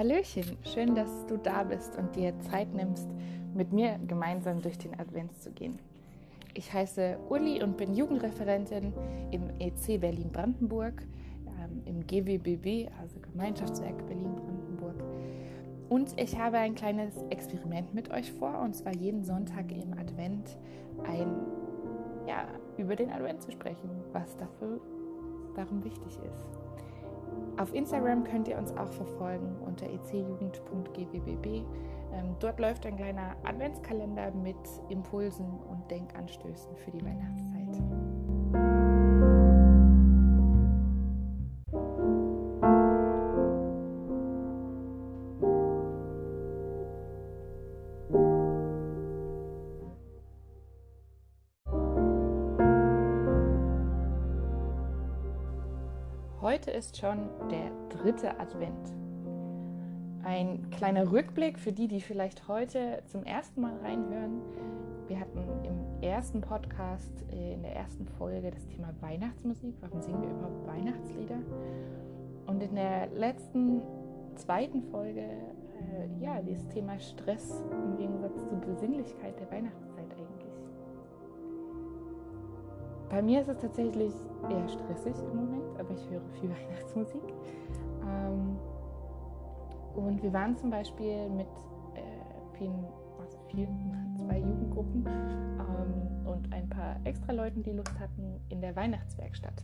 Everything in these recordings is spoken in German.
Hallöchen, schön, dass du da bist und dir Zeit nimmst, mit mir gemeinsam durch den Advent zu gehen. Ich heiße Uli und bin Jugendreferentin im EC Berlin-Brandenburg, ähm, im GWBB, also Gemeinschaftswerk Berlin-Brandenburg. Und ich habe ein kleines Experiment mit euch vor, und zwar jeden Sonntag im Advent ein, ja, über den Advent zu sprechen, was dafür darum wichtig ist. Auf Instagram könnt ihr uns auch verfolgen unter ecjugend.gwbb. Ähm, dort läuft ein kleiner Adventskalender mit Impulsen und Denkanstößen für die Weihnachtszeit. Ist schon der dritte Advent. Ein kleiner Rückblick für die, die vielleicht heute zum ersten Mal reinhören. Wir hatten im ersten Podcast, äh, in der ersten Folge, das Thema Weihnachtsmusik. Warum singen wir überhaupt Weihnachtslieder? Und in der letzten, zweiten Folge, äh, ja, das Thema Stress im Gegensatz zur Besinnlichkeit der Weihnachtszeit Bei mir ist es tatsächlich eher stressig im Moment, aber ich höre viel Weihnachtsmusik. Ähm, und wir waren zum Beispiel mit äh, vielen, also vielen, zwei Jugendgruppen ähm, und ein paar extra Leuten, die Lust hatten, in der Weihnachtswerkstatt.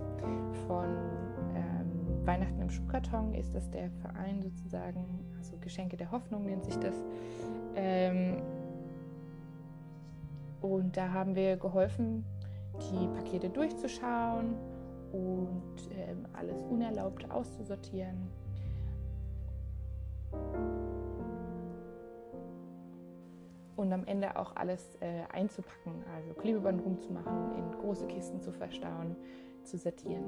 Von ähm, Weihnachten im Schuhkarton ist das der Verein sozusagen, also Geschenke der Hoffnung nennt sich das. Ähm, und da haben wir geholfen, die Pakete durchzuschauen und ähm, alles Unerlaubte auszusortieren. Und am Ende auch alles äh, einzupacken, also Klebeband rumzumachen, in große Kisten zu verstauen, zu sortieren.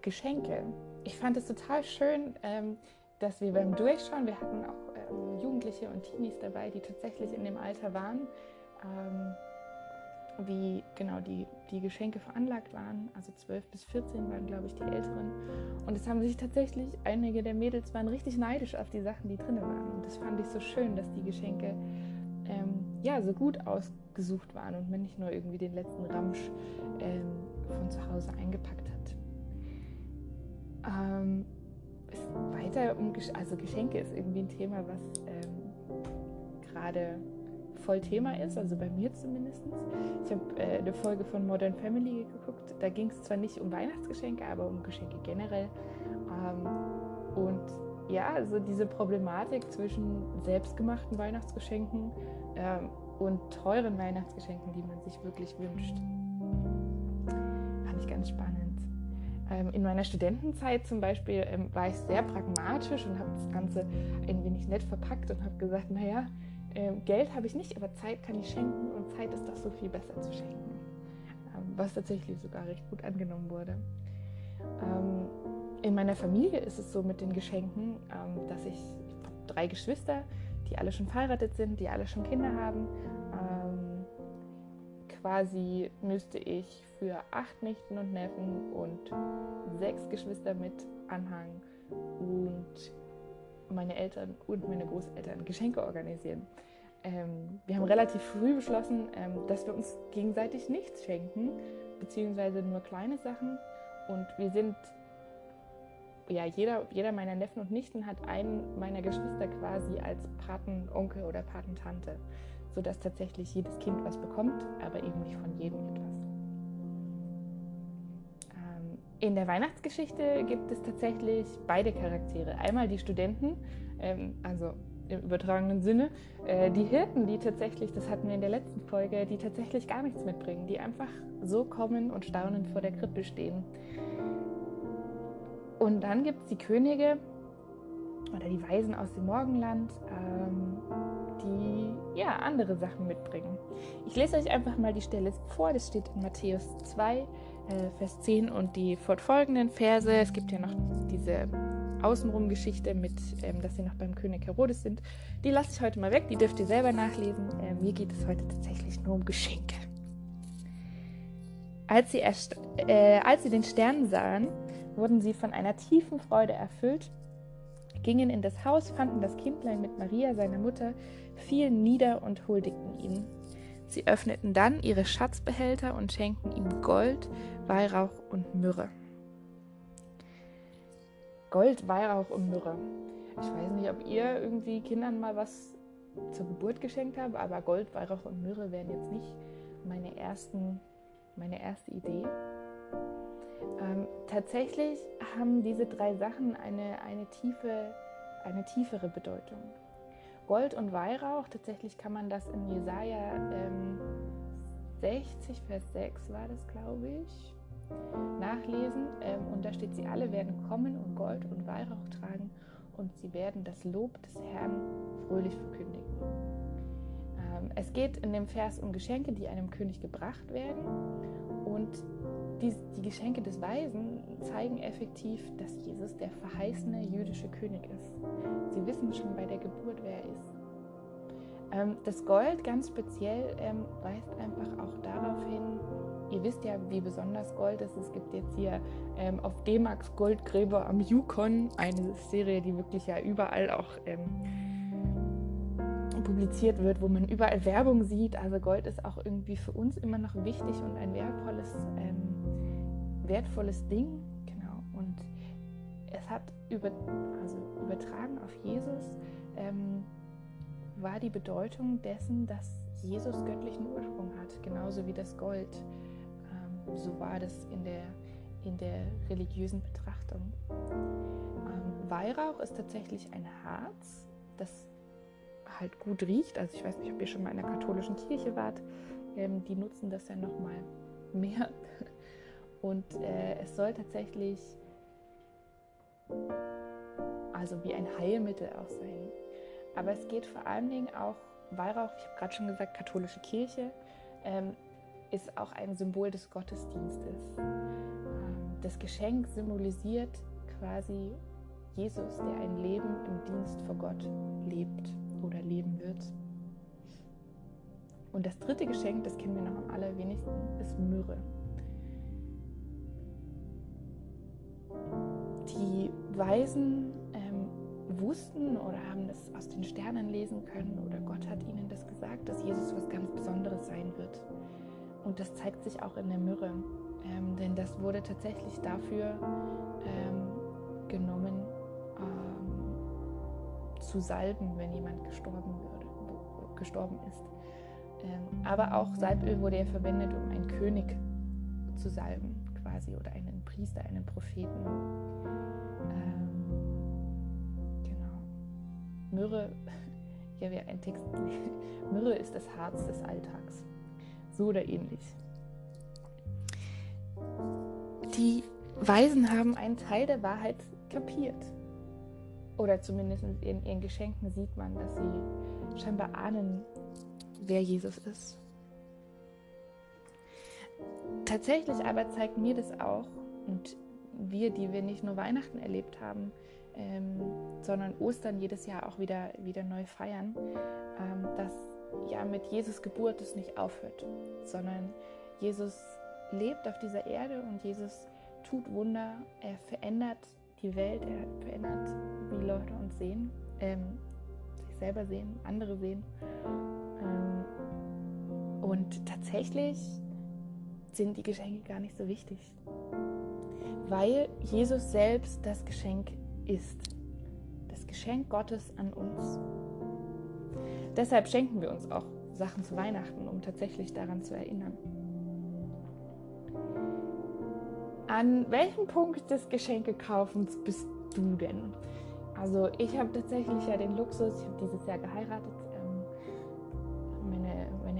Geschenke. Ich fand es total schön, ähm, dass wir beim Durchschauen, wir hatten auch ähm, Jugendliche und Teenies dabei, die tatsächlich in dem Alter waren, ähm, wie genau die, die Geschenke veranlagt waren. Also 12 bis 14 waren, glaube ich, die Älteren. Und es haben sich tatsächlich, einige der Mädels waren richtig neidisch auf die Sachen, die drin waren. Und das fand ich so schön, dass die Geschenke ähm, ja, so gut ausgesucht waren und man nicht nur irgendwie den letzten Ramsch ähm, von zu Hause eingepackt hat. Ähm, weiter um, also Geschenke ist irgendwie ein Thema, was ähm, gerade voll Thema ist, also bei mir zumindest. Ich habe äh, eine Folge von Modern Family geguckt. Da ging es zwar nicht um Weihnachtsgeschenke, aber um Geschenke generell. Ähm, und ja, also diese Problematik zwischen selbstgemachten Weihnachtsgeschenken ähm, und teuren Weihnachtsgeschenken, die man sich wirklich wünscht, fand ich ganz spannend. Ähm, in meiner Studentenzeit zum Beispiel ähm, war ich sehr pragmatisch und habe das Ganze ein wenig nett verpackt und habe gesagt, naja, ähm, Geld habe ich nicht, aber Zeit kann ich schenken und Zeit ist doch so viel besser zu schenken. Ähm, was tatsächlich sogar recht gut angenommen wurde. Ähm, in meiner Familie ist es so mit den Geschenken, ähm, dass ich, ich drei Geschwister, die alle schon verheiratet sind, die alle schon Kinder haben. Ähm, quasi müsste ich für acht Nichten und Neffen und sechs Geschwister mit Anhang und meine Eltern und meine Großeltern Geschenke organisieren. Ähm, wir haben relativ früh beschlossen, ähm, dass wir uns gegenseitig nichts schenken, beziehungsweise nur kleine Sachen. Und wir sind, ja, jeder, jeder meiner Neffen und Nichten hat einen meiner Geschwister quasi als Patenonkel oder Patentante, sodass tatsächlich jedes Kind was bekommt, aber eben nicht von jedem etwas. In der Weihnachtsgeschichte gibt es tatsächlich beide Charaktere. Einmal die Studenten, ähm, also im übertragenen Sinne, äh, die Hirten, die tatsächlich, das hatten wir in der letzten Folge, die tatsächlich gar nichts mitbringen, die einfach so kommen und staunend vor der Krippe stehen. Und dann gibt es die Könige oder die Weisen aus dem Morgenland, ähm, die ja andere Sachen mitbringen. Ich lese euch einfach mal die Stelle vor, das steht in Matthäus 2, äh, Vers 10 und die fortfolgenden Verse. Es gibt ja noch diese Außenrum-Geschichte mit, ähm, dass sie noch beim König Herodes sind. Die lasse ich heute mal weg, die dürft ihr selber nachlesen. Äh, mir geht es heute tatsächlich nur um Geschenke. Als sie, äh, als sie den Stern sahen, wurden sie von einer tiefen Freude erfüllt. Gingen in das Haus, fanden das Kindlein mit Maria, seiner Mutter, fielen nieder und huldigten ihm. Sie öffneten dann ihre Schatzbehälter und schenkten ihm Gold, Weihrauch und Myrrhe. Gold, Weihrauch und Myrrhe. Ich weiß nicht, ob ihr irgendwie Kindern mal was zur Geburt geschenkt habt, aber Gold, Weihrauch und Myrrhe wären jetzt nicht meine, ersten, meine erste Idee. Ähm, tatsächlich haben diese drei Sachen eine, eine, tiefe, eine tiefere Bedeutung. Gold und Weihrauch, tatsächlich kann man das in Jesaja ähm, 60, Vers 6 war das, glaube ich, nachlesen. Ähm, und da steht, sie alle werden kommen und Gold und Weihrauch tragen und sie werden das Lob des Herrn fröhlich verkündigen. Ähm, es geht in dem Vers um Geschenke, die einem König gebracht werden. Und die, die Geschenke des Weisen zeigen effektiv, dass Jesus der verheißene jüdische König ist. Sie wissen schon bei der Geburt, wer er ist. Ähm, das Gold ganz speziell ähm, weist einfach auch darauf hin, ihr wisst ja, wie besonders Gold ist. Es gibt jetzt hier ähm, auf D-Max Goldgräber am Yukon eine Serie, die wirklich ja überall auch ähm, publiziert wird, wo man überall Werbung sieht. Also Gold ist auch irgendwie für uns immer noch wichtig und ein wertvolles, ähm, wertvolles Ding. Genau. Und es hat über, also übertragen auf Jesus ähm, war die Bedeutung dessen, dass Jesus göttlichen Ursprung hat, genauso wie das Gold. Ähm, so war das in der, in der religiösen Betrachtung. Ähm, Weihrauch ist tatsächlich ein Harz, das halt gut riecht. Also ich weiß nicht, ob ihr schon mal in der katholischen Kirche wart. Ähm, die nutzen das ja noch mal mehr. Und äh, es soll tatsächlich also wie ein Heilmittel auch sein. Aber es geht vor allen Dingen auch Weihrauch, ich habe gerade schon gesagt, katholische Kirche, ähm, ist auch ein Symbol des Gottesdienstes. Ähm, das Geschenk symbolisiert quasi Jesus, der ein Leben im Dienst vor Gott lebt oder leben wird. Und das dritte Geschenk, das kennen wir noch am allerwenigsten, ist Myrrhe. Weisen ähm, wussten oder haben das aus den Sternen lesen können oder Gott hat ihnen das gesagt, dass Jesus was ganz Besonderes sein wird. Und das zeigt sich auch in der Myrrhe, ähm, denn das wurde tatsächlich dafür ähm, genommen, zu salben, wenn jemand gestorben, würde, gestorben ist. Ähm, aber auch Salböl wurde ja verwendet, um einen König zu salben, quasi, oder einen Priester, einen Propheten. Ähm, genau. Myrrhe, habe ja einen Text, Myrrhe ist das Harz des Alltags. So oder ähnlich. Die Weisen haben einen Teil der Wahrheit kapiert. Oder zumindest in ihren Geschenken sieht man, dass sie scheinbar ahnen, wer Jesus ist. Tatsächlich aber zeigt mir das auch, und wir, die wir nicht nur Weihnachten erlebt haben, ähm, sondern Ostern jedes Jahr auch wieder, wieder neu feiern, ähm, dass ja mit Jesus Geburt es nicht aufhört, sondern Jesus lebt auf dieser Erde und Jesus tut Wunder, er verändert die Welt, er verändert, wie Leute uns sehen, ähm, sich selber sehen, andere sehen. Ähm, und tatsächlich sind die Geschenke gar nicht so wichtig, weil Jesus selbst das Geschenk ist. Das Geschenk Gottes an uns. Deshalb schenken wir uns auch Sachen zu Weihnachten, um tatsächlich daran zu erinnern. An welchem Punkt des Geschenkekaufens bist du denn? Also ich habe tatsächlich ja den Luxus, ich habe dieses Jahr geheiratet.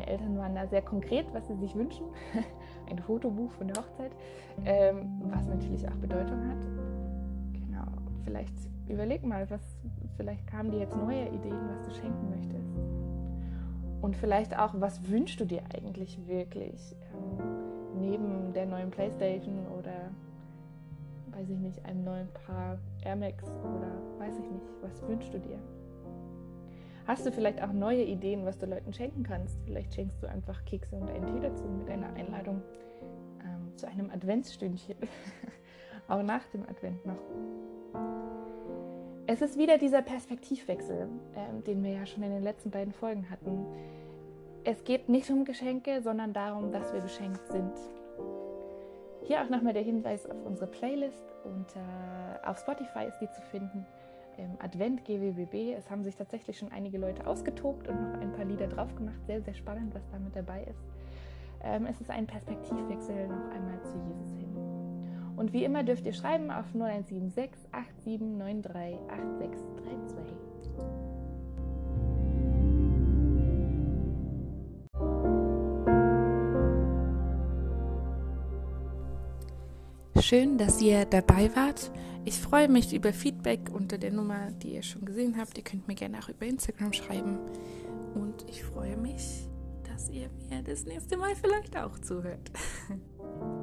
Eltern waren da sehr konkret, was sie sich wünschen. Ein Fotobuch von der Hochzeit, ähm, was natürlich auch Bedeutung hat. Genau, vielleicht überleg mal, was, vielleicht kamen dir jetzt neue Ideen, was du schenken möchtest. Und vielleicht auch, was wünschst du dir eigentlich wirklich? Ähm, neben der neuen Playstation oder weiß ich nicht, einem neuen Paar Air Max oder weiß ich nicht, was wünschst du dir? Hast du vielleicht auch neue Ideen, was du Leuten schenken kannst? Vielleicht schenkst du einfach Kekse und einen Tee dazu mit einer Einladung ähm, zu einem Adventsstündchen. auch nach dem Advent noch. Es ist wieder dieser Perspektivwechsel, äh, den wir ja schon in den letzten beiden Folgen hatten. Es geht nicht um Geschenke, sondern darum, dass wir beschenkt sind. Hier auch nochmal der Hinweis auf unsere Playlist und äh, auf Spotify ist die zu finden. Ähm, Advent GWBB. Es haben sich tatsächlich schon einige Leute ausgetobt und noch ein paar Lieder drauf gemacht. Sehr, sehr spannend, was da mit dabei ist. Ähm, es ist ein Perspektivwechsel noch einmal zu Jesus hin. Und wie immer dürft ihr schreiben auf 0176 8793 8632. Schön, dass ihr dabei wart. Ich freue mich über Feedback unter der Nummer, die ihr schon gesehen habt. Ihr könnt mir gerne auch über Instagram schreiben. Und ich freue mich, dass ihr mir das nächste Mal vielleicht auch zuhört.